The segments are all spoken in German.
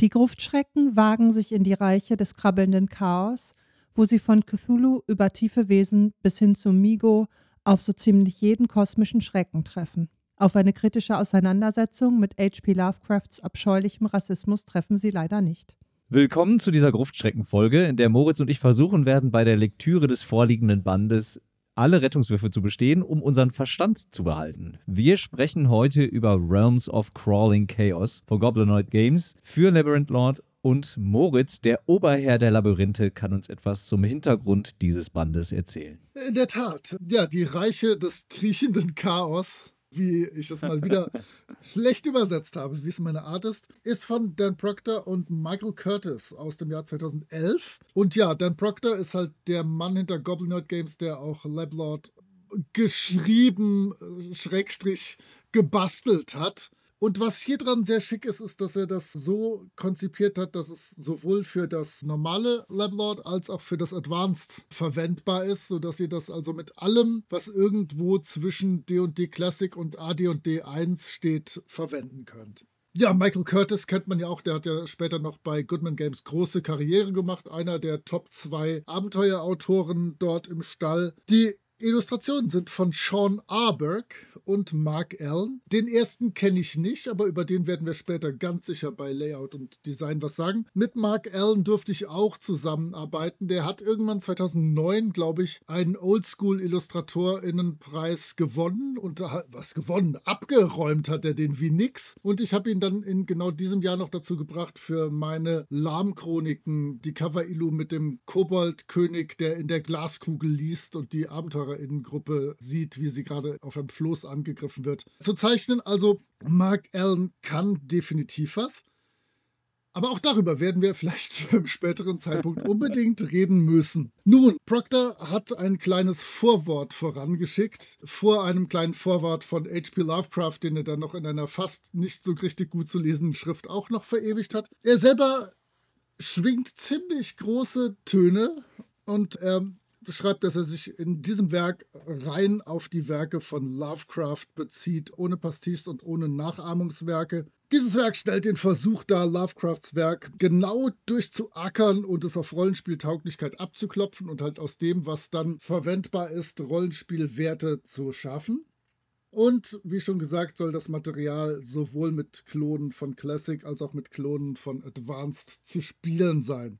Die Gruftschrecken wagen sich in die Reiche des krabbelnden Chaos, wo sie von Cthulhu über tiefe Wesen bis hin zu Migo auf so ziemlich jeden kosmischen Schrecken treffen. Auf eine kritische Auseinandersetzung mit H.P. Lovecrafts abscheulichem Rassismus treffen sie leider nicht. Willkommen zu dieser Gruftschreckenfolge, in der Moritz und ich versuchen werden, bei der Lektüre des vorliegenden Bandes alle Rettungswürfe zu bestehen, um unseren Verstand zu behalten. Wir sprechen heute über Realms of Crawling Chaos von Goblinoid Games für Labyrinth Lord und Moritz, der Oberherr der Labyrinthe, kann uns etwas zum Hintergrund dieses Bandes erzählen. In der Tat, ja, die Reiche des kriechenden Chaos wie ich es mal wieder schlecht übersetzt habe, wie es meine Art ist, ist von Dan Proctor und Michael Curtis aus dem Jahr 2011. Und ja, Dan Proctor ist halt der Mann hinter Goblinoid Games, der auch Lablord geschrieben, äh, Schrägstrich gebastelt hat. Und was hier dran sehr schick ist, ist, dass er das so konzipiert hat, dass es sowohl für das normale Lablord als auch für das Advanced verwendbar ist, sodass ihr das also mit allem, was irgendwo zwischen D&D Classic und AD&D 1 steht, verwenden könnt. Ja, Michael Curtis kennt man ja auch, der hat ja später noch bei Goodman Games große Karriere gemacht, einer der Top 2 Abenteuerautoren dort im Stall. Die Illustrationen sind von Sean Arberg und Mark Allen. Den ersten kenne ich nicht, aber über den werden wir später ganz sicher bei Layout und Design was sagen. Mit Mark Allen durfte ich auch zusammenarbeiten. Der hat irgendwann 2009, glaube ich, einen Oldschool-Illustratorinnenpreis gewonnen und was gewonnen? Abgeräumt hat er den wie nix. Und ich habe ihn dann in genau diesem Jahr noch dazu gebracht für meine Lahmchroniken, die Cover-Illu mit dem Koboldkönig, der in der Glaskugel liest und die Abenteuer Abenteurerinnengruppe sieht, wie sie gerade auf einem Floß angegriffen wird, zu zeichnen. Also Mark Allen kann definitiv was. Aber auch darüber werden wir vielleicht zu einem späteren Zeitpunkt unbedingt reden müssen. Nun, Proctor hat ein kleines Vorwort vorangeschickt, vor einem kleinen Vorwort von H.P. Lovecraft, den er dann noch in einer fast nicht so richtig gut zu lesenden Schrift auch noch verewigt hat. Er selber schwingt ziemlich große Töne und er schreibt, dass er sich in diesem Werk rein auf die Werke von Lovecraft bezieht, ohne Pastiches und ohne Nachahmungswerke. Dieses Werk stellt den Versuch dar, Lovecrafts Werk genau durchzuackern und es auf Rollenspieltauglichkeit abzuklopfen und halt aus dem, was dann verwendbar ist, Rollenspielwerte zu schaffen. Und wie schon gesagt, soll das Material sowohl mit Klonen von Classic als auch mit Klonen von Advanced zu spielen sein.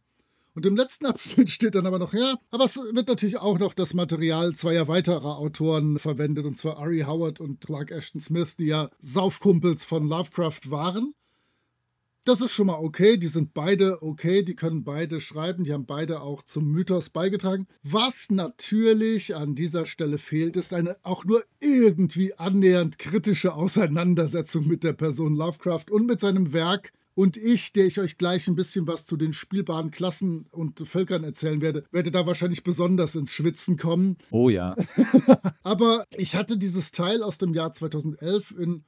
Und im letzten Abschnitt steht dann aber noch, ja, aber es wird natürlich auch noch das Material zweier weiterer Autoren verwendet, und zwar Ari Howard und Clark Ashton Smith, die ja Saufkumpels von Lovecraft waren. Das ist schon mal okay, die sind beide okay, die können beide schreiben, die haben beide auch zum Mythos beigetragen. Was natürlich an dieser Stelle fehlt, ist eine auch nur irgendwie annähernd kritische Auseinandersetzung mit der Person Lovecraft und mit seinem Werk und ich, der ich euch gleich ein bisschen was zu den spielbaren Klassen und Völkern erzählen werde, werde da wahrscheinlich besonders ins Schwitzen kommen. Oh ja. Aber ich hatte dieses Teil aus dem Jahr 2011 in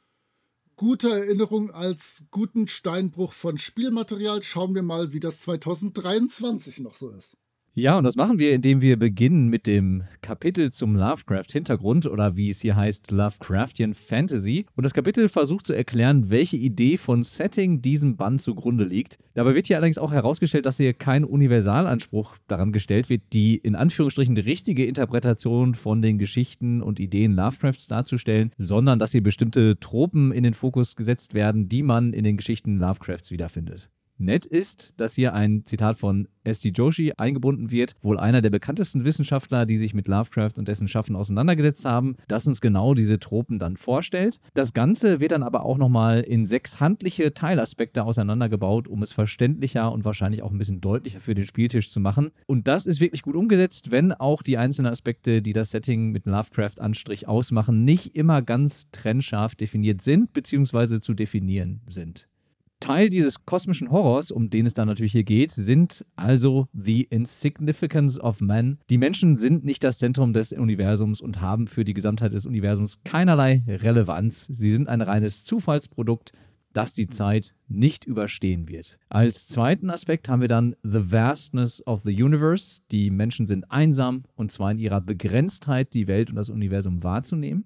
guter Erinnerung als guten Steinbruch von Spielmaterial. Schauen wir mal, wie das 2023 noch so ist. Ja, und das machen wir, indem wir beginnen mit dem Kapitel zum Lovecraft-Hintergrund oder wie es hier heißt, Lovecraftian Fantasy. Und das Kapitel versucht zu erklären, welche Idee von Setting diesem Band zugrunde liegt. Dabei wird hier allerdings auch herausgestellt, dass hier kein Universalanspruch daran gestellt wird, die in Anführungsstrichen richtige Interpretation von den Geschichten und Ideen Lovecrafts darzustellen, sondern dass hier bestimmte Tropen in den Fokus gesetzt werden, die man in den Geschichten Lovecrafts wiederfindet. Nett ist, dass hier ein Zitat von S.D. Joshi eingebunden wird, wohl einer der bekanntesten Wissenschaftler, die sich mit Lovecraft und dessen Schaffen auseinandergesetzt haben, das uns genau diese Tropen dann vorstellt. Das Ganze wird dann aber auch nochmal in sechs handliche Teilaspekte auseinandergebaut, um es verständlicher und wahrscheinlich auch ein bisschen deutlicher für den Spieltisch zu machen. Und das ist wirklich gut umgesetzt, wenn auch die einzelnen Aspekte, die das Setting mit Lovecraft-Anstrich ausmachen, nicht immer ganz trennscharf definiert sind bzw. zu definieren sind. Teil dieses kosmischen Horrors, um den es dann natürlich hier geht, sind also the insignificance of man. Die Menschen sind nicht das Zentrum des Universums und haben für die Gesamtheit des Universums keinerlei Relevanz. Sie sind ein reines Zufallsprodukt, das die Zeit nicht überstehen wird. Als zweiten Aspekt haben wir dann The Vastness of the Universe. Die Menschen sind einsam und zwar in ihrer Begrenztheit, die Welt und das Universum wahrzunehmen.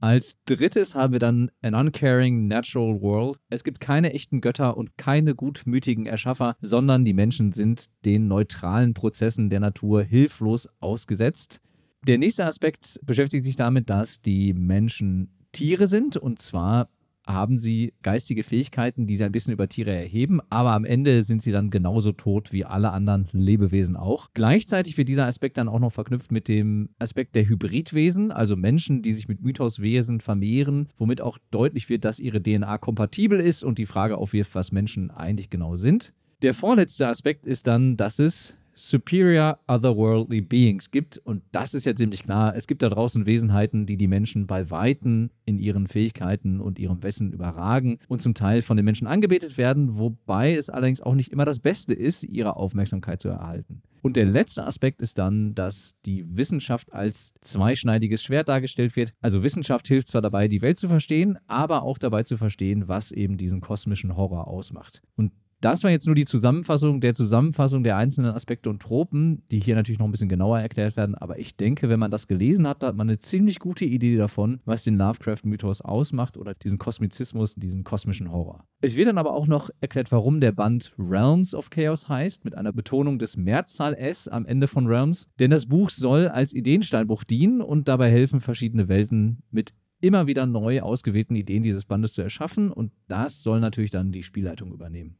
Als drittes haben wir dann An Uncaring Natural World. Es gibt keine echten Götter und keine gutmütigen Erschaffer, sondern die Menschen sind den neutralen Prozessen der Natur hilflos ausgesetzt. Der nächste Aspekt beschäftigt sich damit, dass die Menschen Tiere sind und zwar haben sie geistige Fähigkeiten, die sie ein bisschen über Tiere erheben, aber am Ende sind sie dann genauso tot wie alle anderen Lebewesen auch. Gleichzeitig wird dieser Aspekt dann auch noch verknüpft mit dem Aspekt der Hybridwesen, also Menschen, die sich mit Mythoswesen vermehren, womit auch deutlich wird, dass ihre DNA kompatibel ist und die Frage aufwirft, was Menschen eigentlich genau sind. Der vorletzte Aspekt ist dann, dass es superior otherworldly beings gibt. Und das ist ja ziemlich klar. Es gibt da draußen Wesenheiten, die die Menschen bei Weitem in ihren Fähigkeiten und ihrem Wissen überragen und zum Teil von den Menschen angebetet werden, wobei es allerdings auch nicht immer das Beste ist, ihre Aufmerksamkeit zu erhalten. Und der letzte Aspekt ist dann, dass die Wissenschaft als zweischneidiges Schwert dargestellt wird. Also Wissenschaft hilft zwar dabei, die Welt zu verstehen, aber auch dabei zu verstehen, was eben diesen kosmischen Horror ausmacht. Und das war jetzt nur die Zusammenfassung der Zusammenfassung der einzelnen Aspekte und Tropen, die hier natürlich noch ein bisschen genauer erklärt werden. Aber ich denke, wenn man das gelesen hat, hat man eine ziemlich gute Idee davon, was den Lovecraft-Mythos ausmacht oder diesen Kosmizismus, diesen kosmischen Horror. Es wird dann aber auch noch erklärt, warum der Band Realms of Chaos heißt, mit einer Betonung des Mehrzahl S am Ende von Realms. Denn das Buch soll als Ideensteinbuch dienen und dabei helfen, verschiedene Welten mit immer wieder neu ausgewählten Ideen dieses Bandes zu erschaffen. Und das soll natürlich dann die Spielleitung übernehmen.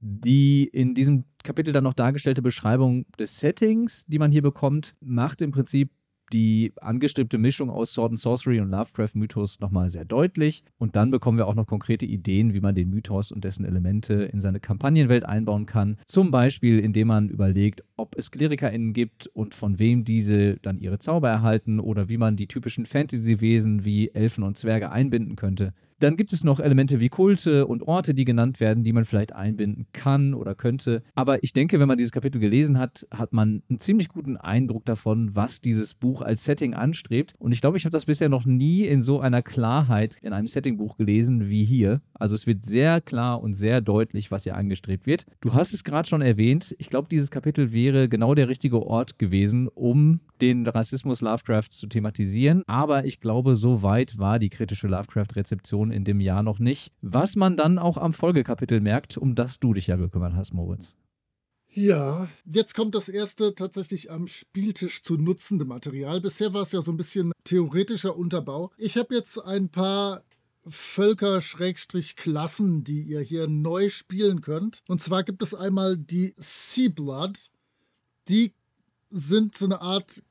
Die in diesem Kapitel dann noch dargestellte Beschreibung des Settings, die man hier bekommt, macht im Prinzip die angestrebte Mischung aus Sword and Sorcery und Lovecraft-Mythos nochmal sehr deutlich. Und dann bekommen wir auch noch konkrete Ideen, wie man den Mythos und dessen Elemente in seine Kampagnenwelt einbauen kann. Zum Beispiel, indem man überlegt, ob es KlerikerInnen gibt und von wem diese dann ihre Zauber erhalten oder wie man die typischen Fantasy-Wesen wie Elfen und Zwerge einbinden könnte. Dann gibt es noch Elemente wie Kulte und Orte, die genannt werden, die man vielleicht einbinden kann oder könnte. Aber ich denke, wenn man dieses Kapitel gelesen hat, hat man einen ziemlich guten Eindruck davon, was dieses Buch als Setting anstrebt. Und ich glaube, ich habe das bisher noch nie in so einer Klarheit in einem Settingbuch gelesen wie hier. Also es wird sehr klar und sehr deutlich, was hier angestrebt wird. Du hast es gerade schon erwähnt. Ich glaube, dieses Kapitel wäre genau der richtige Ort gewesen, um den Rassismus Lovecrafts zu thematisieren. Aber ich glaube, so weit war die kritische Lovecraft-Rezeption in dem Jahr noch nicht. Was man dann auch am Folgekapitel merkt, um das du dich ja gekümmert hast, Moritz. Ja, jetzt kommt das erste tatsächlich am Spieltisch zu nutzende Material. Bisher war es ja so ein bisschen theoretischer Unterbau. Ich habe jetzt ein paar Völker-Klassen, die ihr hier neu spielen könnt. Und zwar gibt es einmal die Sea Blood. Die sind so eine Art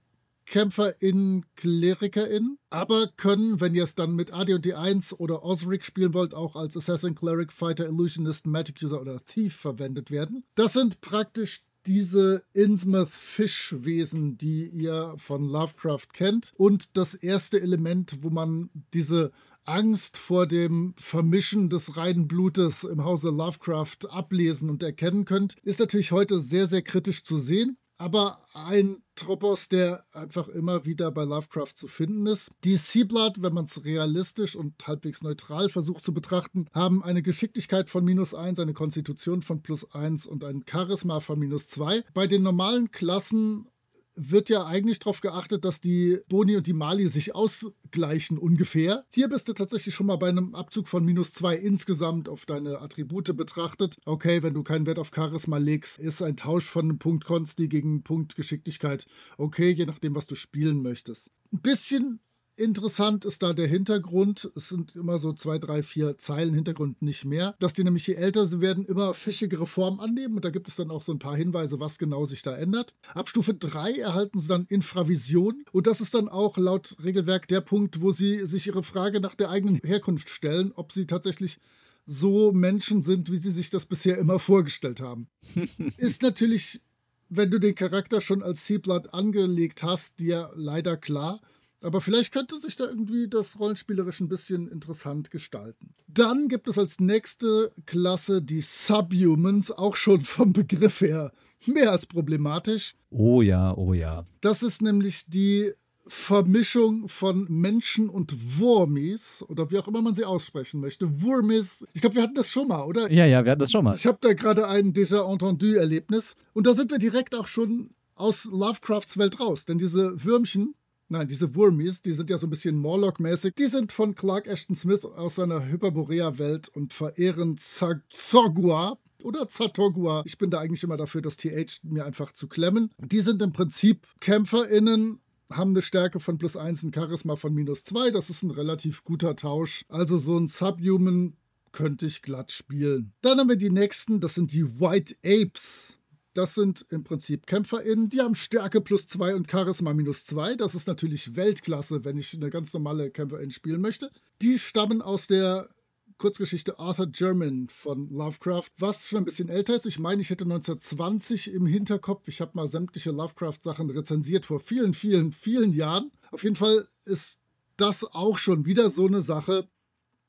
KämpferInnen, KlerikerInnen, aber können, wenn ihr es dann mit AD&D 1 oder Osric spielen wollt, auch als Assassin, Cleric, Fighter, Illusionist, Magic User oder Thief verwendet werden. Das sind praktisch diese Innsmouth-Fischwesen, die ihr von Lovecraft kennt. Und das erste Element, wo man diese Angst vor dem Vermischen des reinen Blutes im Hause Lovecraft ablesen und erkennen könnt, ist natürlich heute sehr, sehr kritisch zu sehen aber ein Tropos, der einfach immer wieder bei Lovecraft zu finden ist. Die Seablood, wenn man es realistisch und halbwegs neutral versucht zu betrachten, haben eine Geschicklichkeit von minus 1, eine Konstitution von plus 1 und ein Charisma von minus 2. Bei den normalen Klassen wird ja eigentlich darauf geachtet, dass die Boni und die Mali sich ausgleichen ungefähr. Hier bist du tatsächlich schon mal bei einem Abzug von minus zwei insgesamt auf deine Attribute betrachtet. Okay, wenn du keinen Wert auf Charisma legst, ist ein Tausch von Punkt Konsti gegen Punkt Geschicklichkeit okay, je nachdem, was du spielen möchtest. Ein bisschen Interessant ist da der Hintergrund. Es sind immer so zwei, drei, vier Zeilen Hintergrund, nicht mehr. Dass die nämlich je älter sie werden, immer fischigere Formen annehmen. Und da gibt es dann auch so ein paar Hinweise, was genau sich da ändert. Ab Stufe 3 erhalten sie dann Infravision. Und das ist dann auch laut Regelwerk der Punkt, wo sie sich ihre Frage nach der eigenen Herkunft stellen, ob sie tatsächlich so Menschen sind, wie sie sich das bisher immer vorgestellt haben. ist natürlich, wenn du den Charakter schon als Seablood angelegt hast, dir leider klar Aber vielleicht könnte sich da irgendwie das rollenspielerisch ein bisschen interessant gestalten. Dann gibt es als nächste Klasse die Subhumans, auch schon vom Begriff her mehr als problematisch. Oh ja, oh ja. Das ist nämlich die Vermischung von Menschen und Wurmis oder wie auch immer man sie aussprechen möchte. Wurmis, ich glaube, wir hatten das schon mal, oder? Ja, ja, wir hatten das schon mal. Ich habe da gerade ein déjà entendu-Erlebnis und da sind wir direkt auch schon aus Lovecrafts Welt raus, denn diese Würmchen, nein, diese Wurmis, die sind ja so ein bisschen Morlock-mäßig, die sind von Clark Ashton Smith aus seiner Hyperborea-Welt und verehren Zagogua, oder Zatogua. Ich bin da eigentlich immer dafür, das TH mir einfach zu klemmen. Die sind im Prinzip KämpferInnen haben eine Stärke von plus 1, ein Charisma von minus 2. Das ist ein relativ guter Tausch. Also so ein Subhuman könnte ich glatt spielen. Dann haben wir die nächsten, das sind die White Apes. Das sind im Prinzip KämpferInnen, die haben Stärke plus 2 und Charisma minus 2. Das ist natürlich Weltklasse, wenn ich eine ganz normale KämpferIn spielen möchte. Die stammen aus der Kurzgeschichte Arthur German von Lovecraft, was schon ein bisschen älter ist. Ich meine, ich hätte 1920 im Hinterkopf. Ich habe mal sämtliche Lovecraft-Sachen rezensiert vor vielen, vielen, vielen Jahren. Auf jeden Fall ist das auch schon wieder so eine Sache,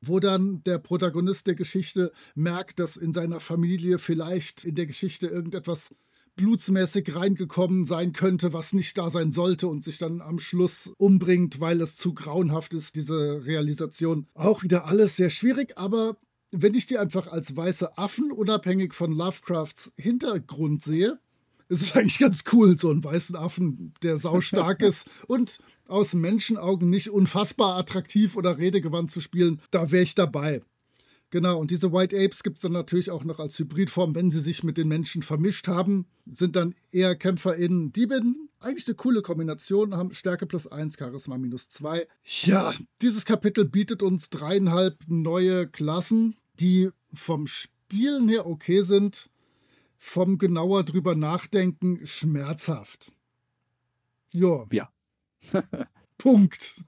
wo dann der Protagonist der Geschichte merkt, dass in seiner Familie vielleicht in der Geschichte irgendetwas blutsmäßig reingekommen sein könnte, was nicht da sein sollte und sich dann am Schluss umbringt, weil es zu grauenhaft ist, diese Realisation. Auch wieder alles sehr schwierig, aber wenn ich die einfach als weiße Affen unabhängig von Lovecrafts Hintergrund sehe, ist es eigentlich ganz cool, so einen weißen Affen, der saustark ist und aus Menschenaugen nicht unfassbar attraktiv oder redegewandt zu spielen, da wäre ich dabei. Genau, und diese White Apes gibt es dann natürlich auch noch als Hybridform, wenn sie sich mit den Menschen vermischt haben, sind dann eher KämpferInnen. Die bin eigentlich eine coole Kombination, haben Stärke plus 1, Charisma minus 2. Ja, dieses Kapitel bietet uns dreieinhalb neue Klassen, die vom Spielen her okay sind, vom genauer drüber nachdenken schmerzhaft. Jo. Ja. Punkt.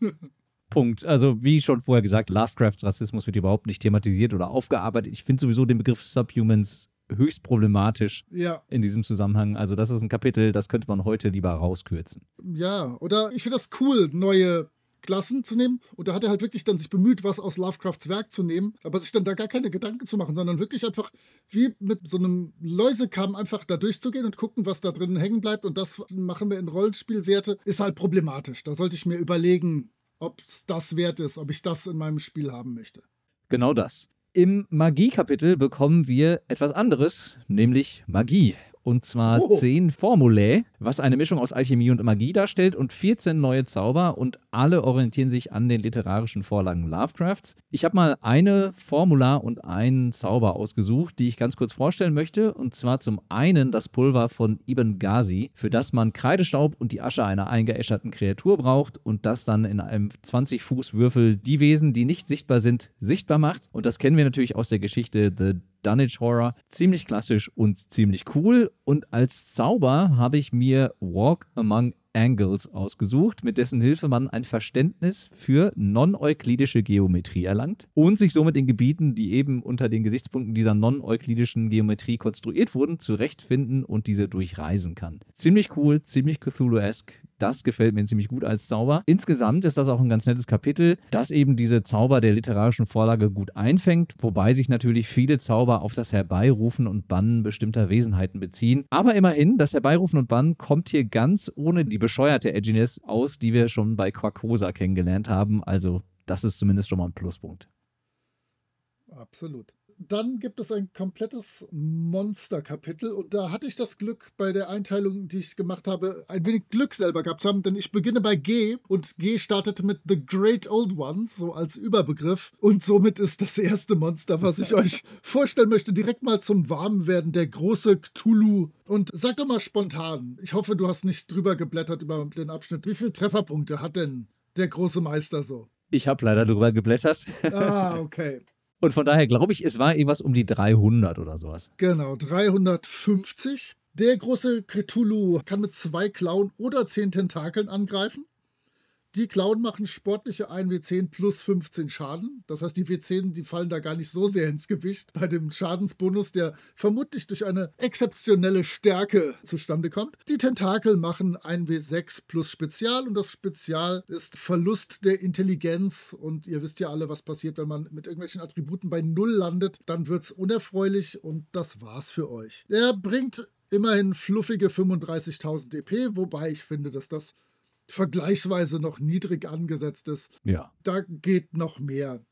Punkt. Also wie schon vorher gesagt, Lovecrafts Rassismus wird überhaupt nicht thematisiert oder aufgearbeitet. Ich finde sowieso den Begriff Subhumans höchst problematisch ja. in diesem Zusammenhang. Also das ist ein Kapitel, das könnte man heute lieber rauskürzen. Ja, oder ich finde das cool, neue Klassen zu nehmen. Und da hat er halt wirklich dann sich bemüht, was aus Lovecrafts Werk zu nehmen, aber sich dann da gar keine Gedanken zu machen, sondern wirklich einfach wie mit so einem Läusekamm einfach da durchzugehen und gucken, was da drin hängen bleibt. Und das machen wir in Rollenspielwerte, ist halt problematisch. Da sollte ich mir überlegen, ob es das wert ist, ob ich das in meinem Spiel haben möchte. Genau das. Im Magie-Kapitel bekommen wir etwas anderes, nämlich Magie und zwar oh. 10 Formulae, was eine Mischung aus Alchemie und Magie darstellt und 14 neue Zauber und alle orientieren sich an den literarischen Vorlagen Lovecrafts. Ich habe mal eine Formula und einen Zauber ausgesucht, die ich ganz kurz vorstellen möchte und zwar zum einen das Pulver von Ibn Ghazi, für das man Kreidestaub und die Asche einer eingeäscherten Kreatur braucht und das dann in einem 20 Fuß Würfel die Wesen, die nicht sichtbar sind, sichtbar macht und das kennen wir natürlich aus der Geschichte The Dunwich Horror. Ziemlich klassisch und ziemlich cool. Und als Zauber habe ich mir Walk Among Angles ausgesucht, mit dessen Hilfe man ein Verständnis für non-euklidische Geometrie erlangt und sich somit in Gebieten, die eben unter den Gesichtspunkten dieser non-euklidischen Geometrie konstruiert wurden, zurechtfinden und diese durchreisen kann. Ziemlich cool, ziemlich Cthulhu-esque. Das gefällt mir ziemlich gut als Zauber. Insgesamt ist das auch ein ganz nettes Kapitel, das eben diese Zauber der literarischen Vorlage gut einfängt, wobei sich natürlich viele Zauber auf das Herbeirufen und Bannen bestimmter Wesenheiten beziehen. Aber immerhin, das Herbeirufen und Bannen kommt hier ganz ohne die bescheuerte Edginess aus, die wir schon bei Quacosa kennengelernt haben. Also, das ist zumindest schon mal ein Pluspunkt. Absolut dann gibt es ein komplettes Monster-Kapitel und da hatte ich das Glück bei der Einteilung, die ich gemacht habe, ein wenig Glück selber gehabt zu haben, denn ich beginne bei G und G startet mit The Great Old Ones, so als Überbegriff und somit ist das erste Monster, was ich euch vorstellen möchte, direkt mal zum Warmwerden, der große Cthulhu. Und sag doch mal spontan, ich hoffe, du hast nicht drüber geblättert über den Abschnitt, wie viele Trefferpunkte hat denn der große Meister so? Ich habe leider drüber geblättert. Ah, okay. Und von daher glaube ich, es war irgendwas um die 300 oder sowas. Genau, 350. Der große Cthulhu kann mit zwei Klauen oder zehn Tentakeln angreifen. Die Clown machen sportliche 1W10 plus 15 Schaden. Das heißt, die W10, die fallen da gar nicht so sehr ins Gewicht bei dem Schadensbonus, der vermutlich durch eine exzeptionelle Stärke zustande kommt. Die Tentakel machen 1W6 plus Spezial und das Spezial ist Verlust der Intelligenz. Und ihr wisst ja alle, was passiert, wenn man mit irgendwelchen Attributen bei Null landet. Dann wird es unerfreulich und das war's für euch. Er bringt immerhin fluffige 35.000 DP, wobei ich finde, dass das vergleichsweise noch niedrig angesetzt ist. Ja. Da geht noch mehr.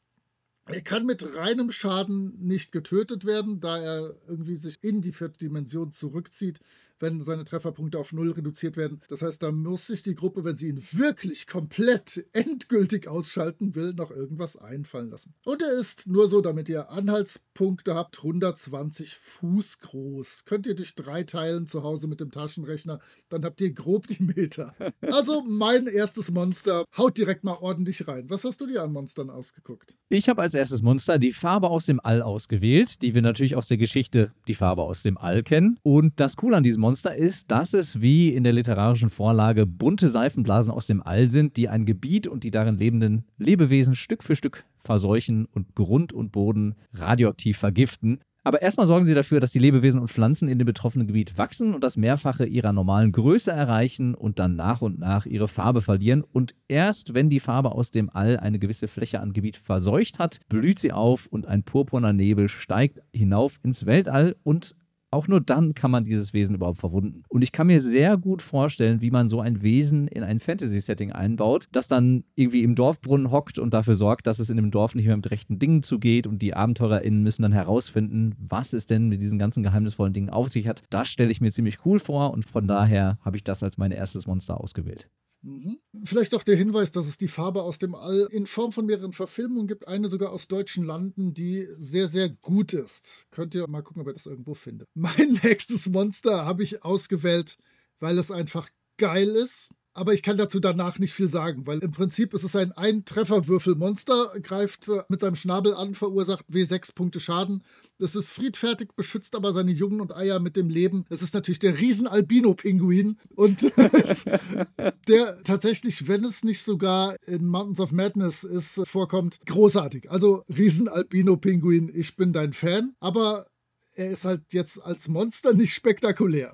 Er kann mit reinem Schaden nicht getötet werden, da er irgendwie sich in die vierte Dimension zurückzieht wenn seine Trefferpunkte auf null reduziert werden. Das heißt, da muss sich die Gruppe, wenn sie ihn wirklich komplett endgültig ausschalten will, noch irgendwas einfallen lassen. Und er ist nur so, damit ihr Anhaltspunkte habt, 120 Fuß groß. Könnt ihr durch drei teilen zu Hause mit dem Taschenrechner, dann habt ihr grob die Meter. Also mein erstes Monster, haut direkt mal ordentlich rein. Was hast du dir an Monstern ausgeguckt? Ich habe als erstes Monster die Farbe aus dem All ausgewählt, die wir natürlich aus der Geschichte die Farbe aus dem All kennen. Und das Coole an diesem Monster ist, dass es wie in der literarischen Vorlage bunte Seifenblasen aus dem All sind, die ein Gebiet und die darin lebenden Lebewesen Stück für Stück verseuchen und Grund und Boden radioaktiv vergiften. Aber erstmal sorgen sie dafür, dass die Lebewesen und Pflanzen in dem betroffenen Gebiet wachsen und das Mehrfache ihrer normalen Größe erreichen und dann nach und nach ihre Farbe verlieren. Und erst wenn die Farbe aus dem All eine gewisse Fläche an Gebiet verseucht hat, blüht sie auf und ein purpurner Nebel steigt hinauf ins Weltall und auch nur dann kann man dieses Wesen überhaupt verwunden. Und ich kann mir sehr gut vorstellen, wie man so ein Wesen in ein Fantasy-Setting einbaut, das dann irgendwie im Dorfbrunnen hockt und dafür sorgt, dass es in dem Dorf nicht mehr mit rechten Dingen zugeht und die AbenteurerInnen müssen dann herausfinden, was es denn mit diesen ganzen geheimnisvollen Dingen auf sich hat. Das stelle ich mir ziemlich cool vor und von daher habe ich das als mein erstes Monster ausgewählt. Mhm. Vielleicht auch der Hinweis, dass es die Farbe aus dem All in Form von mehreren Verfilmungen gibt. Eine sogar aus deutschen Landen, die sehr, sehr gut ist. Könnt ihr mal gucken, ob ihr das irgendwo findet. Mein nächstes Monster habe ich ausgewählt, weil es einfach geil ist. Aber ich kann dazu danach nicht viel sagen, weil im Prinzip ist es ein Ein-Trefferwürfel-Monster, greift äh, mit seinem Schnabel an, verursacht W6 Punkte Schaden es ist friedfertig, beschützt aber seine Jungen und Eier mit dem Leben. Es ist natürlich der Riesen-Albino-Pinguin. Und der tatsächlich, wenn es nicht sogar in Mountains of Madness ist, vorkommt, großartig. Also Riesen-Albino-Pinguin, ich bin dein Fan. Aber er ist halt jetzt als Monster nicht spektakulär.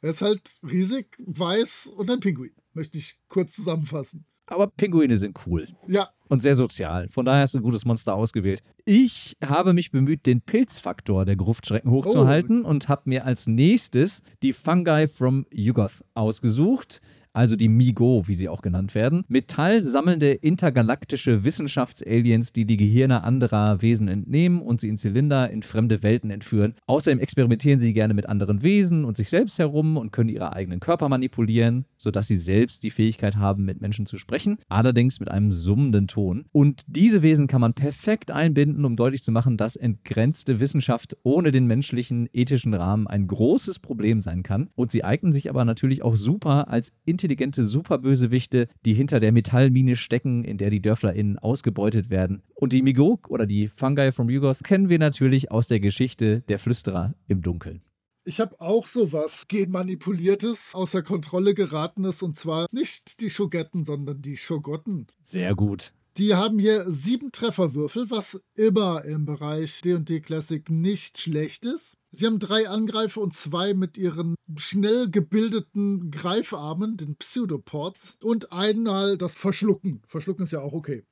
Er ist halt riesig, weiß und ein Pinguin. Möchte ich kurz zusammenfassen. Aber Pinguine sind cool. Ja. Und sehr sozial. Von daher hast du ein gutes Monster ausgewählt. Ich habe mich bemüht, den Pilzfaktor der Gruftschrecken hochzuhalten oh. und habe mir als nächstes die Fungi from Yugoth ausgesucht also die MIGO, wie sie auch genannt werden, metallsammelnde intergalaktische Wissenschaftsaliens, die die Gehirne anderer Wesen entnehmen und sie in Zylinder in fremde Welten entführen. Außerdem experimentieren sie gerne mit anderen Wesen und sich selbst herum und können ihre eigenen Körper manipulieren, sodass sie selbst die Fähigkeit haben, mit Menschen zu sprechen, allerdings mit einem summenden Ton. Und diese Wesen kann man perfekt einbinden, um deutlich zu machen, dass entgrenzte Wissenschaft ohne den menschlichen ethischen Rahmen ein großes Problem sein kann. Und sie eignen sich aber natürlich auch super als intelligente intelligente Superbösewichte, die hinter der Metallmine stecken, in der die DörflerInnen ausgebeutet werden. Und die Migok oder die Fungi from Yugoth kennen wir natürlich aus der Geschichte der Flüsterer im Dunkeln. Ich habe auch sowas genmanipuliertes, außer Kontrolle geratenes und zwar nicht die Schogetten, sondern die Schogotten. Sehr gut. Die haben hier sieben Trefferwürfel, was immer im Bereich D&D Classic nicht schlecht ist. Sie haben drei Angreifer und zwei mit ihren schnell gebildeten Greifarmen, den Pseudopods, und einmal das Verschlucken. Verschlucken ist ja auch okay.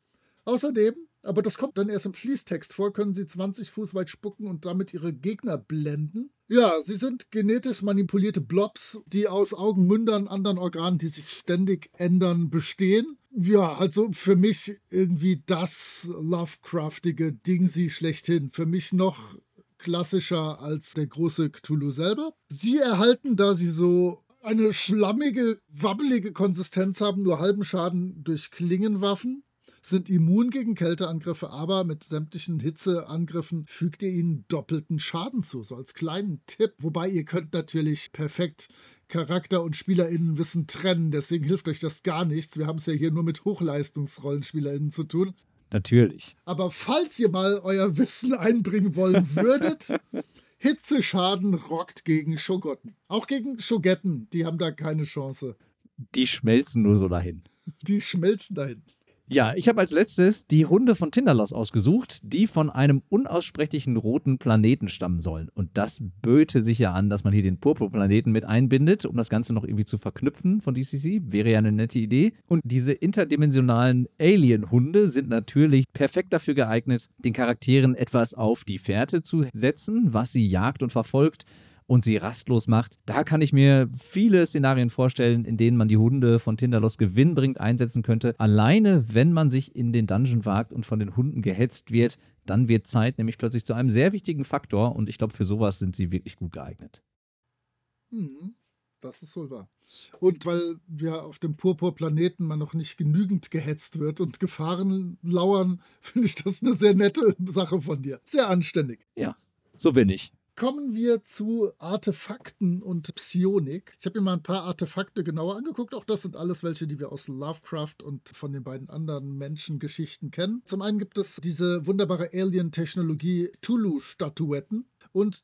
Außerdem, aber das kommt dann erst im Fließtext vor, können sie 20 Fuß weit spucken und damit ihre Gegner blenden. Ja, sie sind genetisch manipulierte Blobs, die aus Augen, Mündern, anderen Organen, die sich ständig ändern, bestehen. Ja, also für mich irgendwie das Lovecraftige Ding sie schlechthin. Für mich noch klassischer als der große Cthulhu selber. Sie erhalten, da sie so eine schlammige, wabbelige Konsistenz haben, nur halben Schaden durch Klingenwaffen sind immun gegen Kälteangriffe, aber mit sämtlichen Hitzeangriffen fügt ihr ihnen doppelten Schaden zu, so als kleinen Tipp. Wobei ihr könnt natürlich perfekt Charakter- und SpielerInnenwissen trennen, deswegen hilft euch das gar nichts. Wir haben es ja hier nur mit HochleistungsrollenspielerInnen zu tun. Natürlich. Aber falls ihr mal euer Wissen einbringen wollen würdet, Hitzeschaden rockt gegen Schogotten. Auch gegen Schogetten, die haben da keine Chance. Die schmelzen nur so dahin. Die schmelzen dahin. Ja, ich habe als letztes die Hunde von Tinderlos ausgesucht, die von einem unaussprechlichen roten Planeten stammen sollen. Und das böte sich ja an, dass man hier den Purpurplaneten mit einbindet, um das Ganze noch irgendwie zu verknüpfen von DCC. Wäre ja eine nette Idee. Und diese interdimensionalen Alien-Hunde sind natürlich perfekt dafür geeignet, den Charakteren etwas auf die Fährte zu setzen, was sie jagt und verfolgt und sie rastlos macht. Da kann ich mir viele Szenarien vorstellen, in denen man die Hunde von Tinderlos gewinnbringend einsetzen könnte. Alleine, wenn man sich in den Dungeon wagt und von den Hunden gehetzt wird, dann wird Zeit nämlich plötzlich zu einem sehr wichtigen Faktor und ich glaube, für sowas sind sie wirklich gut geeignet. Mhm. Das ist wohl wahr. Und weil ja auf dem Purpurplaneten man noch nicht genügend gehetzt wird und Gefahren lauern, finde ich das eine sehr nette Sache von dir. Sehr anständig. Ja, so bin ich. Kommen wir zu Artefakten und Psionik. Ich habe mir mal ein paar Artefakte genauer angeguckt. Auch das sind alles welche, die wir aus Lovecraft und von den beiden anderen Menschengeschichten kennen. Zum einen gibt es diese wunderbare Alien-Technologie Cthulhu-Statuetten. Und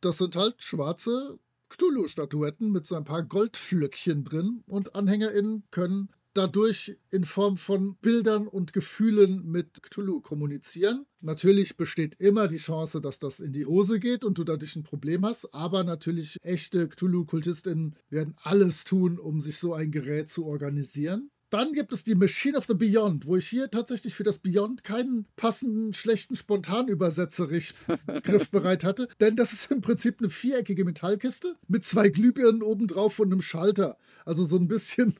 das sind halt schwarze Cthulhu-Statuetten mit so ein paar Goldflöckchen drin. Und AnhängerInnen können dadurch in Form von Bildern und Gefühlen mit Cthulhu kommunizieren. Natürlich besteht immer die Chance, dass das in die Hose geht und du dadurch ein Problem hast, aber natürlich echte Cthulhu-KultistInnen werden alles tun, um sich so ein Gerät zu organisieren. Dann gibt es die Machine of the Beyond, wo ich hier tatsächlich für das Beyond keinen passenden, schlechten Spontanübersetzerich griffbereit hatte. Denn das ist im Prinzip eine viereckige Metallkiste mit zwei Glühbirnen obendrauf und einem Schalter. Also so ein bisschen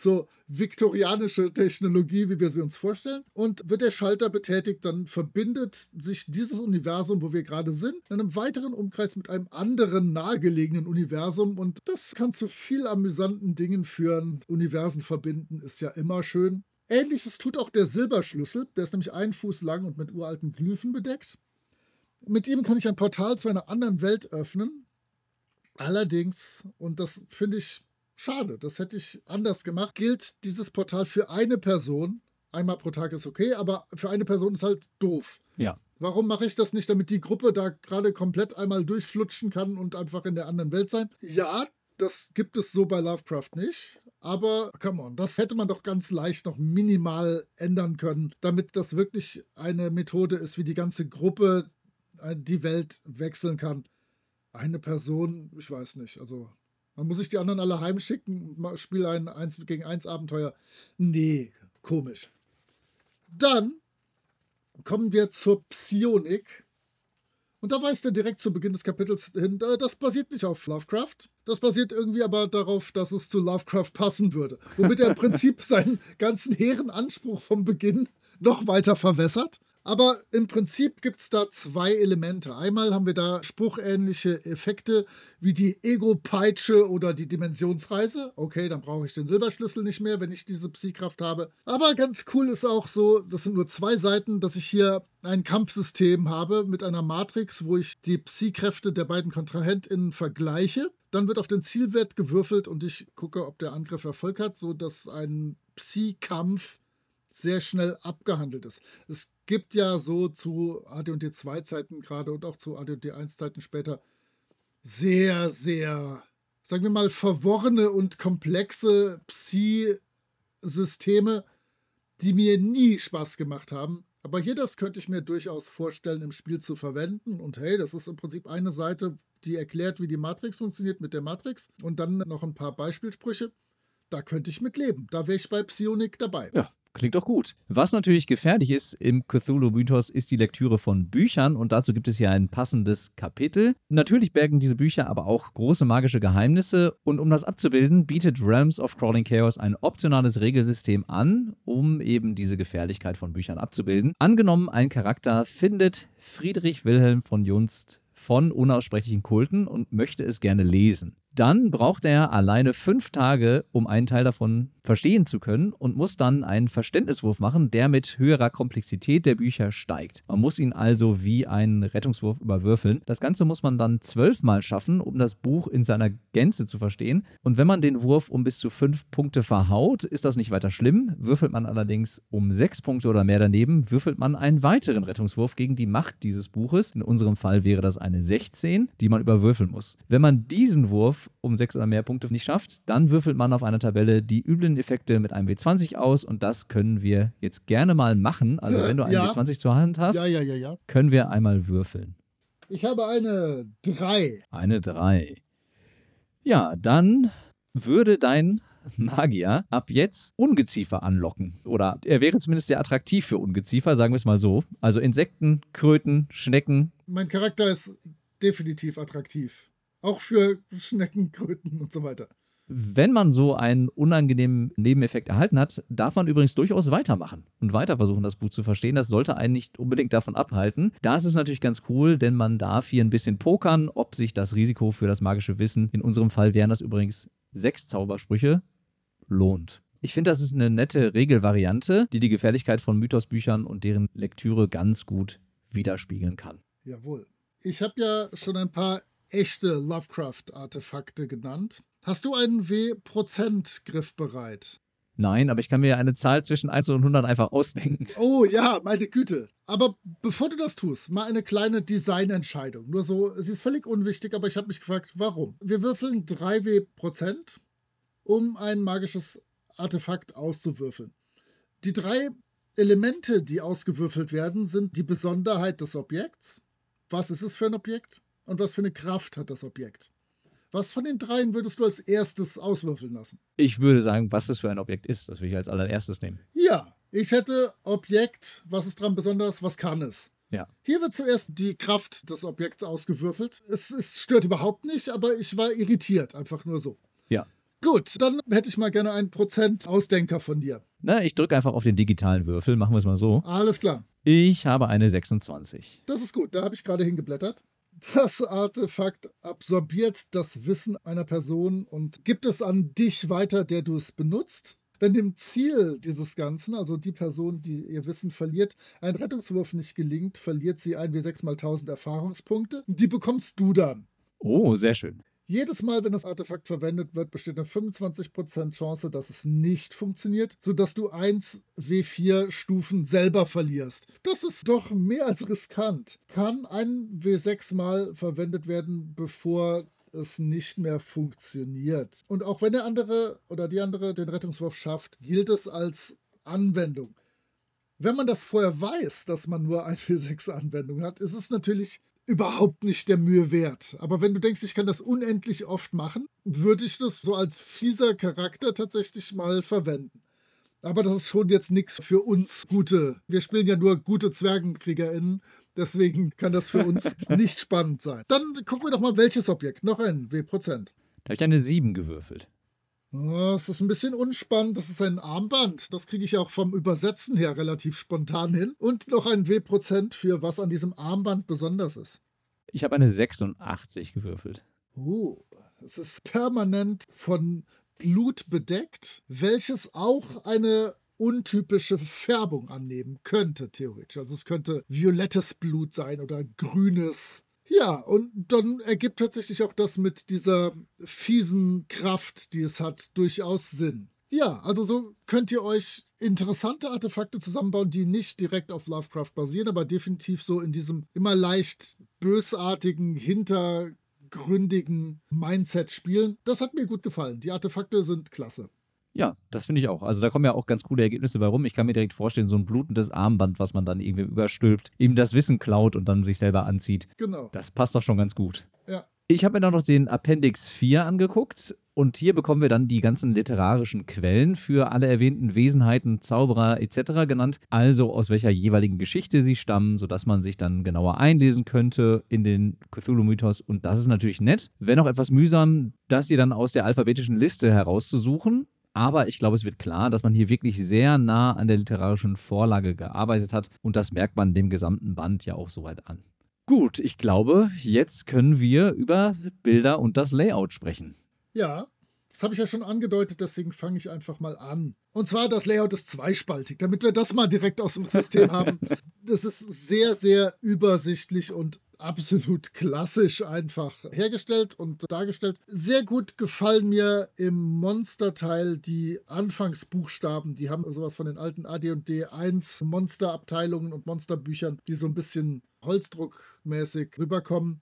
so viktorianische Technologie, wie wir sie uns vorstellen. Und wird der Schalter betätigt, dann verbindet sich dieses Universum, wo wir gerade sind, in einem weiteren Umkreis mit einem anderen nahegelegenen Universum. Und das kann zu viel amüsanten Dingen führen. Universen verbinden ist ja immer schön. Ähnliches tut auch der Silberschlüssel. Der ist nämlich einen Fuß lang und mit uralten Glyphen bedeckt. Mit ihm kann ich ein Portal zu einer anderen Welt öffnen. Allerdings, und das finde ich Schade, das hätte ich anders gemacht. Gilt dieses Portal für eine Person? Einmal pro Tag ist okay, aber für eine Person ist halt doof. Ja. Warum mache ich das nicht, damit die Gruppe da gerade komplett einmal durchflutschen kann und einfach in der anderen Welt sein? Ja, das gibt es so bei Lovecraft nicht. Aber come on, das hätte man doch ganz leicht noch minimal ändern können, damit das wirklich eine Methode ist, wie die ganze Gruppe äh, die Welt wechseln kann. Eine Person, ich weiß nicht, also man muss sich die anderen alle heimschicken und spiele ein 1 gegen 1 Abenteuer. Nee, komisch. Dann kommen wir zur Psionik. Und da weist er direkt zu Beginn des Kapitels hin, äh, das basiert nicht auf Lovecraft. Das basiert irgendwie aber darauf, dass es zu Lovecraft passen würde. Womit er im Prinzip seinen ganzen hehren Anspruch vom Beginn noch weiter verwässert. Aber im Prinzip gibt es da zwei Elemente. Einmal haben wir da spruchähnliche Effekte wie die Ego-Peitsche oder die Dimensionsreise. Okay, dann brauche ich den Silberschlüssel nicht mehr, wenn ich diese Psykraft habe. Aber ganz cool ist auch so, das sind nur zwei Seiten, dass ich hier ein Kampfsystem habe mit einer Matrix, wo ich die Psykräfte der beiden KontrahentInnen vergleiche. Dann wird auf den Zielwert gewürfelt und ich gucke, ob der Angriff Erfolg hat, sodass ein Psy-Kampf sehr schnell abgehandelt ist. Es gibt ja so zu AD&D 2 Zeiten gerade und auch zu AD&D 1 Zeiten später sehr, sehr, sagen wir mal, verworrene und komplexe Psi-Systeme, die mir nie Spaß gemacht haben. Aber hier, das könnte ich mir durchaus vorstellen, im Spiel zu verwenden. Und hey, das ist im Prinzip eine Seite, die erklärt, wie die Matrix funktioniert mit der Matrix. Und dann noch ein paar Beispielsprüche. Da könnte ich mit leben. Da wäre ich bei Psionik dabei. Ja, Klingt doch gut. Was natürlich gefährlich ist im Cthulhu-Mythos, ist die Lektüre von Büchern und dazu gibt es ja ein passendes Kapitel. Natürlich bergen diese Bücher aber auch große magische Geheimnisse und um das abzubilden, bietet Realms of Crawling Chaos ein optionales Regelsystem an, um eben diese Gefährlichkeit von Büchern abzubilden. Angenommen, ein Charakter findet Friedrich Wilhelm von Junst von unaussprechlichen Kulten und möchte es gerne lesen. Dann braucht er alleine fünf Tage, um einen Teil davon verstehen zu können und muss dann einen Verständniswurf machen, der mit höherer Komplexität der Bücher steigt. Man muss ihn also wie einen Rettungswurf überwürfeln. Das Ganze muss man dann zwölfmal schaffen, um das Buch in seiner Gänze zu verstehen. Und wenn man den Wurf um bis zu fünf Punkte verhaut, ist das nicht weiter schlimm. Würfelt man allerdings um sechs Punkte oder mehr daneben, würfelt man einen weiteren Rettungswurf gegen die Macht dieses Buches. In unserem Fall wäre das eine 16, die man überwürfeln muss. Wenn man diesen Wurf Um sechs oder mehr Punkte nicht schafft, dann würfelt man auf einer Tabelle die üblen Effekte mit einem W20 aus und das können wir jetzt gerne mal machen. Also wenn du einen Ja. W20 zur Hand hast, Ja, ja, ja, ja. können wir einmal würfeln. Ich habe eine 3. Eine 3. Ja, dann würde dein Magier ab jetzt Ungeziefer anlocken. Oder er wäre zumindest sehr attraktiv für Ungeziefer, sagen wir es mal so. Also Insekten, Kröten, Schnecken. Mein Charakter ist definitiv attraktiv. Auch für Schnecken, Kröten und so weiter. Wenn man so einen unangenehmen Nebeneffekt erhalten hat, darf man übrigens durchaus weitermachen und weiter versuchen, das Buch zu verstehen. Das sollte einen nicht unbedingt davon abhalten. Da ist es natürlich ganz cool, denn man darf hier ein bisschen pokern, ob sich das Risiko für das magische Wissen, in unserem Fall wären das übrigens sechs Zaubersprüche, lohnt. Ich finde, das ist eine nette Regelvariante, die die Gefährlichkeit von Mythosbüchern und deren Lektüre ganz gut widerspiegeln kann. Jawohl. Ich habe ja schon ein paar echte Lovecraft-Artefakte genannt. Hast du einen W-Prozent griffbereit? Nein, aber ich kann mir eine Zahl zwischen 1 und 100 einfach ausdenken. Oh ja, meine Güte. Aber bevor du das tust, mal eine kleine Designentscheidung. Nur so, sie ist völlig unwichtig, aber ich habe mich gefragt, warum? Wir würfeln 3W Prozent, um ein magisches Artefakt auszuwürfeln. Die drei Elemente, die ausgewürfelt werden, sind die Besonderheit des Objekts. Was ist es für ein Objekt? Und was für eine Kraft hat das Objekt? Was von den dreien würdest du als erstes auswürfeln lassen? Ich würde sagen, was das für ein Objekt ist. Das würde ich als allererstes nehmen. Ja, ich hätte Objekt, was ist dran besonders, was kann es? Ja. Hier wird zuerst die Kraft des Objekts ausgewürfelt. Es, es stört überhaupt nicht, aber ich war irritiert, einfach nur so. Ja. Gut, dann hätte ich mal gerne einen Prozent Ausdenker von dir. Na, ich drücke einfach auf den digitalen Würfel, machen wir es mal so. Alles klar, Ich habe eine 26. das ist gut, da habe ich gerade hingeblättert. Das Artefakt absorbiert das Wissen einer Person und gibt es an dich weiter, der du es benutzt. Wenn dem Ziel dieses Ganzen, also die Person, die ihr Wissen verliert, ein Rettungswurf nicht gelingt, verliert sie 1w6 mal 1000 Erfahrungspunkte. Die bekommst du dann. Oh, sehr schön. Jedes Mal, wenn das Artefakt verwendet wird, besteht eine 25% Chance, dass es nicht funktioniert, sodass du 1 W4 Stufen selber verlierst. Das ist doch mehr als riskant. Kann ein W6 mal verwendet werden, bevor es nicht mehr funktioniert. Und auch wenn der andere oder die andere den Rettungswurf schafft, gilt es als Anwendung. Wenn man das vorher weiß, dass man nur ein W6-Anwendung hat, ist es natürlich überhaupt nicht der Mühe wert. Aber wenn du denkst, ich kann das unendlich oft machen, würde ich das so als fieser Charakter tatsächlich mal verwenden. Aber das ist schon jetzt nichts für uns Gute. Wir spielen ja nur gute ZwergenkriegerInnen. Deswegen kann das für uns nicht spannend sein. Dann gucken wir doch mal, welches Objekt. Noch ein W-Prozent. Da habe ich eine 7 gewürfelt. Das ist ein bisschen unspannend. Das ist ein Armband. Das kriege ich auch vom Übersetzen her relativ spontan hin. Und noch ein W-Prozent für was an diesem Armband besonders ist. Ich habe eine 86 gewürfelt. Uh, es ist permanent von Blut bedeckt, welches auch eine untypische Färbung annehmen könnte, theoretisch. Also es könnte violettes Blut sein oder grünes. Ja, und dann ergibt tatsächlich auch das mit dieser fiesen Kraft, die es hat, durchaus Sinn. Ja, also so könnt ihr euch interessante Artefakte zusammenbauen, die nicht direkt auf Lovecraft basieren, aber definitiv so in diesem immer leicht bösartigen, hintergründigen Mindset spielen. Das hat mir gut gefallen. Die Artefakte sind klasse. Ja, das finde ich auch. Also da kommen ja auch ganz coole Ergebnisse bei rum. Ich kann mir direkt vorstellen, so ein blutendes Armband, was man dann irgendwie überstülpt, ihm das Wissen klaut und dann sich selber anzieht. Genau. Das passt doch schon ganz gut. Ja. Ich habe mir dann noch den Appendix 4 angeguckt und hier bekommen wir dann die ganzen literarischen Quellen für alle erwähnten Wesenheiten, Zauberer etc. genannt, also aus welcher jeweiligen Geschichte sie stammen, sodass man sich dann genauer einlesen könnte in den Cthulhu-Mythos. Und das ist natürlich nett, wenn auch etwas mühsam, das hier dann aus der alphabetischen Liste herauszusuchen. Aber ich glaube, es wird klar, dass man hier wirklich sehr nah an der literarischen Vorlage gearbeitet hat und das merkt man dem gesamten Band ja auch soweit an. Gut, ich glaube, jetzt können wir über Bilder und das Layout sprechen. Ja, das habe ich ja schon angedeutet, deswegen fange ich einfach mal an. Und zwar, das Layout ist zweispaltig, damit wir das mal direkt aus dem System haben. Das ist sehr, sehr übersichtlich und absolut klassisch einfach hergestellt und dargestellt. Sehr gut gefallen mir im Monsterteil die Anfangsbuchstaben. Die haben sowas von den alten AD&D 1 Monsterabteilungen und Monsterbüchern, die so ein bisschen holzdruckmäßig rüberkommen.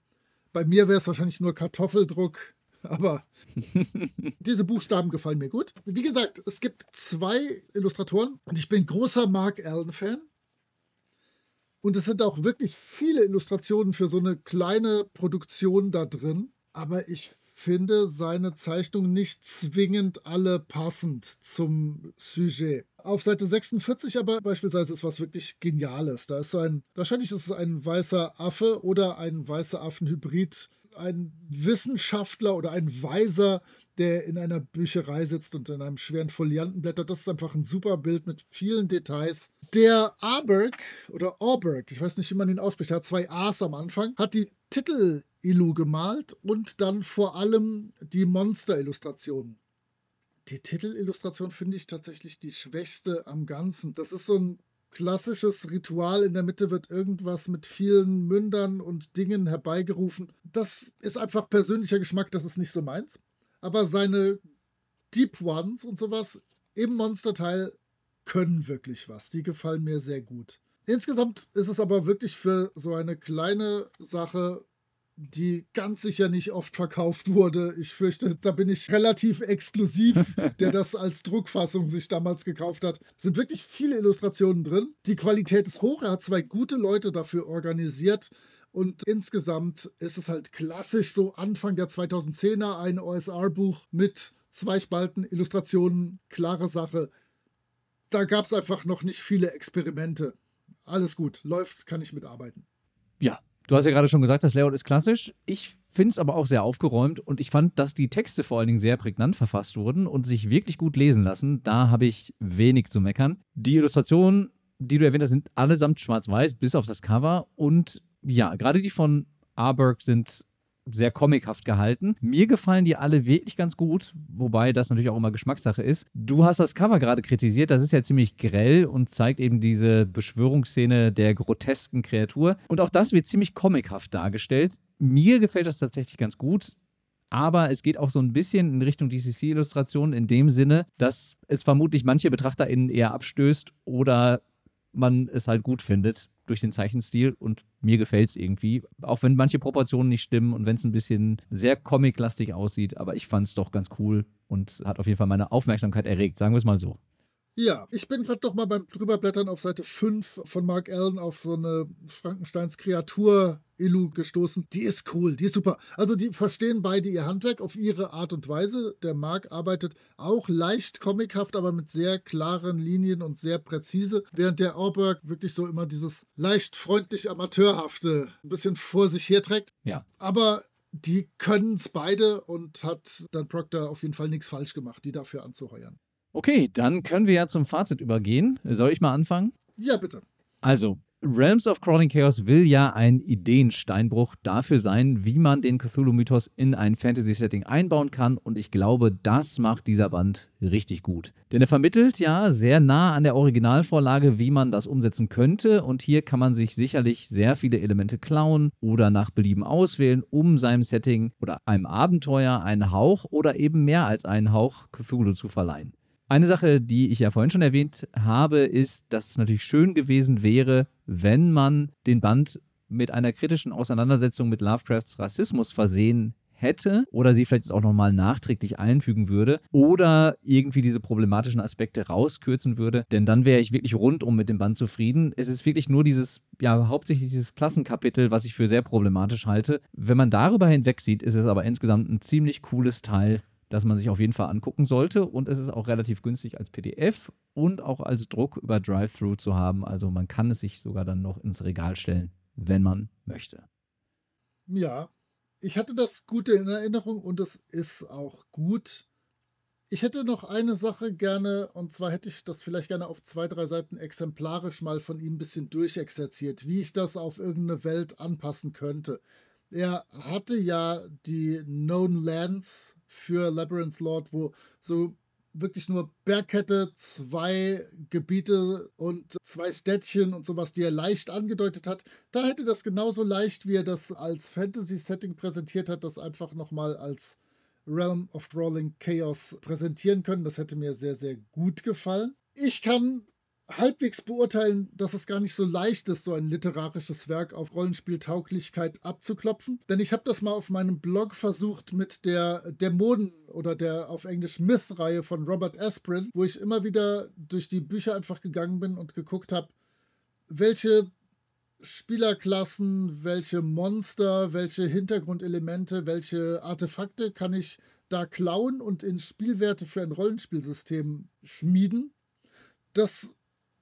Bei mir wäre es wahrscheinlich nur Kartoffeldruck, aber diese Buchstaben gefallen mir gut. Wie gesagt, es gibt zwei Illustratoren und ich bin großer Mark Allen-Fan. Und es sind auch wirklich viele Illustrationen für so eine kleine Produktion da drin. Aber ich finde seine Zeichnungen nicht zwingend alle passend zum Sujet. Auf Seite 46 aber beispielsweise ist was wirklich Geniales. Da ist so ein, wahrscheinlich ist es ein weißer Affe oder ein weißer Affenhybrid, ein Wissenschaftler oder ein Weiser, der in einer Bücherei sitzt und in einem schweren Folianten blättert. Das ist einfach ein super Bild mit vielen Details. Der Arberg oder Auberg, ich weiß nicht, wie man ihn ausspricht, hat zwei A's am Anfang, hat die Titel Illu gemalt und dann vor allem die Monster-Illustrationen. Die Titelillustration finde ich tatsächlich die schwächste am Ganzen. Das ist so ein klassisches Ritual. In der Mitte wird irgendwas mit vielen Mündern und Dingen herbeigerufen. Das ist einfach persönlicher Geschmack, das ist nicht so meins. Aber seine Deep Ones und sowas im Monsterteil können wirklich was. Die gefallen mir sehr gut. Insgesamt ist es aber wirklich für so eine kleine Sache, die ganz sicher nicht oft verkauft wurde. Ich fürchte, da bin ich relativ exklusiv, der das als Druckfassung sich damals gekauft hat. Es sind wirklich viele Illustrationen drin. Die Qualität ist hoch. Er hat zwei gute Leute dafür organisiert. Und insgesamt ist es halt klassisch so Anfang der 2010er ein OSR-Buch mit zwei Spalten Illustrationen, klare Sache. Da gab es einfach noch nicht viele Experimente alles gut, läuft, kann ich mitarbeiten. Ja, du hast ja gerade schon gesagt, das Layout ist klassisch. Ich finde es aber auch sehr aufgeräumt und ich fand, dass die Texte vor allen Dingen sehr prägnant verfasst wurden und sich wirklich gut lesen lassen. Da habe ich wenig zu meckern. Die Illustrationen, die du erwähnt hast, sind allesamt schwarz-weiß, bis auf das Cover. Und ja, gerade die von Arberg sind sehr comichaft gehalten. Mir gefallen die alle wirklich ganz gut, wobei das natürlich auch immer Geschmackssache ist. Du hast das Cover gerade kritisiert, das ist ja ziemlich grell und zeigt eben diese Beschwörungsszene der grotesken Kreatur. Und auch das wird ziemlich comichaft dargestellt. Mir gefällt das tatsächlich ganz gut. Aber es geht auch so ein bisschen in Richtung DCC-Illustration in dem Sinne, dass es vermutlich manche BetrachterInnen eher abstößt oder man es halt gut findet durch den Zeichenstil und mir gefällt es irgendwie. Auch wenn manche Proportionen nicht stimmen und wenn es ein bisschen sehr comic-lastig aussieht, aber ich fand es doch ganz cool und hat auf jeden Fall meine Aufmerksamkeit erregt, sagen wir es mal so. Ja, ich bin gerade noch mal beim drüberblättern auf Seite 5 von Mark Allen auf so eine Frankensteins Kreatur Illu gestoßen. Die ist cool, die ist super. Also die verstehen beide ihr Handwerk auf ihre Art und Weise. Der Mark arbeitet auch leicht comichaft, aber mit sehr klaren Linien und sehr präzise, während der Auberg wirklich so immer dieses leicht freundlich amateurhafte ein bisschen vor sich herträgt. Ja. Aber die können es beide und hat dann Proctor auf jeden Fall nichts falsch gemacht, die dafür anzuheuern. Okay, dann können wir ja zum Fazit übergehen. Soll ich mal anfangen? Ja, bitte. Also, Realms of Crawling Chaos will ja ein Ideensteinbruch dafür sein, wie man den Cthulhu-Mythos in ein Fantasy-Setting einbauen kann. Und ich glaube, das macht dieser Band richtig gut. Denn er vermittelt ja sehr nah an der Originalvorlage, wie man das umsetzen könnte. Und hier kann man sich sicherlich sehr viele Elemente klauen oder nach Belieben auswählen, um seinem Setting oder einem Abenteuer einen Hauch oder eben mehr als einen Hauch Cthulhu zu verleihen. Eine Sache, die ich ja vorhin schon erwähnt habe, ist, dass es natürlich schön gewesen wäre, wenn man den Band mit einer kritischen Auseinandersetzung mit Lovecrafts Rassismus versehen hätte oder sie vielleicht auch nochmal nachträglich einfügen würde oder irgendwie diese problematischen Aspekte rauskürzen würde, denn dann wäre ich wirklich rundum mit dem Band zufrieden. Es ist wirklich nur dieses, ja, hauptsächlich dieses Klassenkapitel, was ich für sehr problematisch halte. Wenn man darüber hinweg sieht, ist es aber insgesamt ein ziemlich cooles Teil das man sich auf jeden Fall angucken sollte. Und es ist auch relativ günstig als PDF und auch als Druck über Drive-Thru zu haben. Also man kann es sich sogar dann noch ins Regal stellen, wenn man möchte. Ja, ich hatte das Gute in Erinnerung und es ist auch gut. Ich hätte noch eine Sache gerne, und zwar hätte ich das vielleicht gerne auf zwei, drei Seiten exemplarisch mal von ihm ein bisschen durchexerziert, wie ich das auf irgendeine Welt anpassen könnte. Er hatte ja die Known Lands für Labyrinth Lord, wo so wirklich nur Bergkette, zwei Gebiete und zwei Städtchen und sowas, die er leicht angedeutet hat. Da hätte das genauso leicht, wie er das als Fantasy-Setting präsentiert hat, das einfach nochmal als Realm of Drawing Chaos präsentieren können. Das hätte mir sehr, sehr gut gefallen. Ich kann halbwegs beurteilen, dass es gar nicht so leicht ist, so ein literarisches Werk auf Rollenspieltauglichkeit abzuklopfen. Denn ich habe das mal auf meinem Blog versucht mit der Dämonen oder der auf Englisch Myth-Reihe von Robert Asprin, wo ich immer wieder durch die Bücher einfach gegangen bin und geguckt habe, welche Spielerklassen, welche Monster, welche Hintergrundelemente, welche Artefakte kann ich da klauen und in Spielwerte für ein Rollenspielsystem schmieden. Das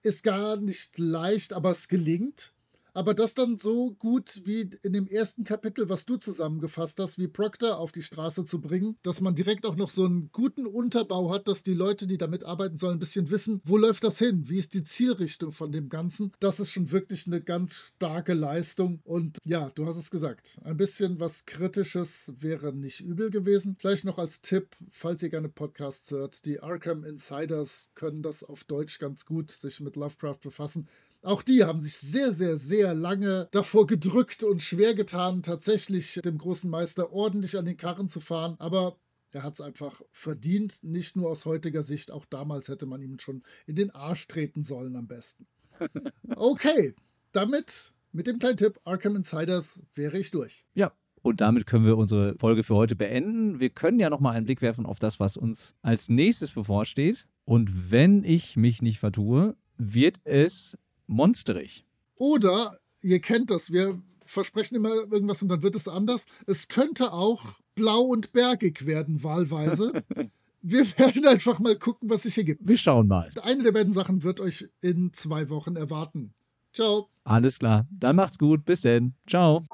ist gar nicht leicht, aber es gelingt. Aber das dann so gut wie in dem ersten Kapitel, was du zusammengefasst hast, wie Proctor auf die Straße zu bringen, dass man direkt auch noch so einen guten Unterbau hat, dass die Leute, die damit arbeiten sollen, ein bisschen wissen, wo läuft das hin? Wie ist die Zielrichtung von dem Ganzen? Das ist schon wirklich eine ganz starke Leistung. Und ja, du hast es gesagt, ein bisschen was Kritisches wäre nicht übel gewesen. Vielleicht noch als Tipp, falls ihr gerne Podcasts hört, die Arkham Insiders können das auf Deutsch ganz gut sich mit Lovecraft befassen. Auch die haben sich sehr, sehr, sehr lange davor gedrückt und schwer getan, tatsächlich dem großen Meister ordentlich an den Karren zu fahren. Aber er hat es einfach verdient, nicht nur aus heutiger Sicht. Auch damals hätte man ihm schon in den Arsch treten sollen am besten. Okay, damit mit dem kleinen Tipp Arkham Insiders wäre ich durch. Ja, und damit können wir unsere Folge für heute beenden. Wir können ja nochmal einen Blick werfen auf das, was uns als nächstes bevorsteht. Und wenn ich mich nicht vertue, wird es monsterig. Oder, ihr kennt das, wir versprechen immer irgendwas und dann wird es anders. Es könnte auch blau und bergig werden, wahlweise. Wir werden einfach mal gucken, was sich hier gibt. Wir schauen mal. Eine der beiden Sachen wird euch in zwei Wochen erwarten. Ciao. Alles klar. Dann macht's gut. Bis denn. Ciao.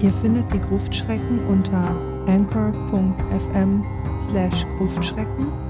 Ihr findet die Gruftschrecken unter anchor.fm slash Gruftschrecken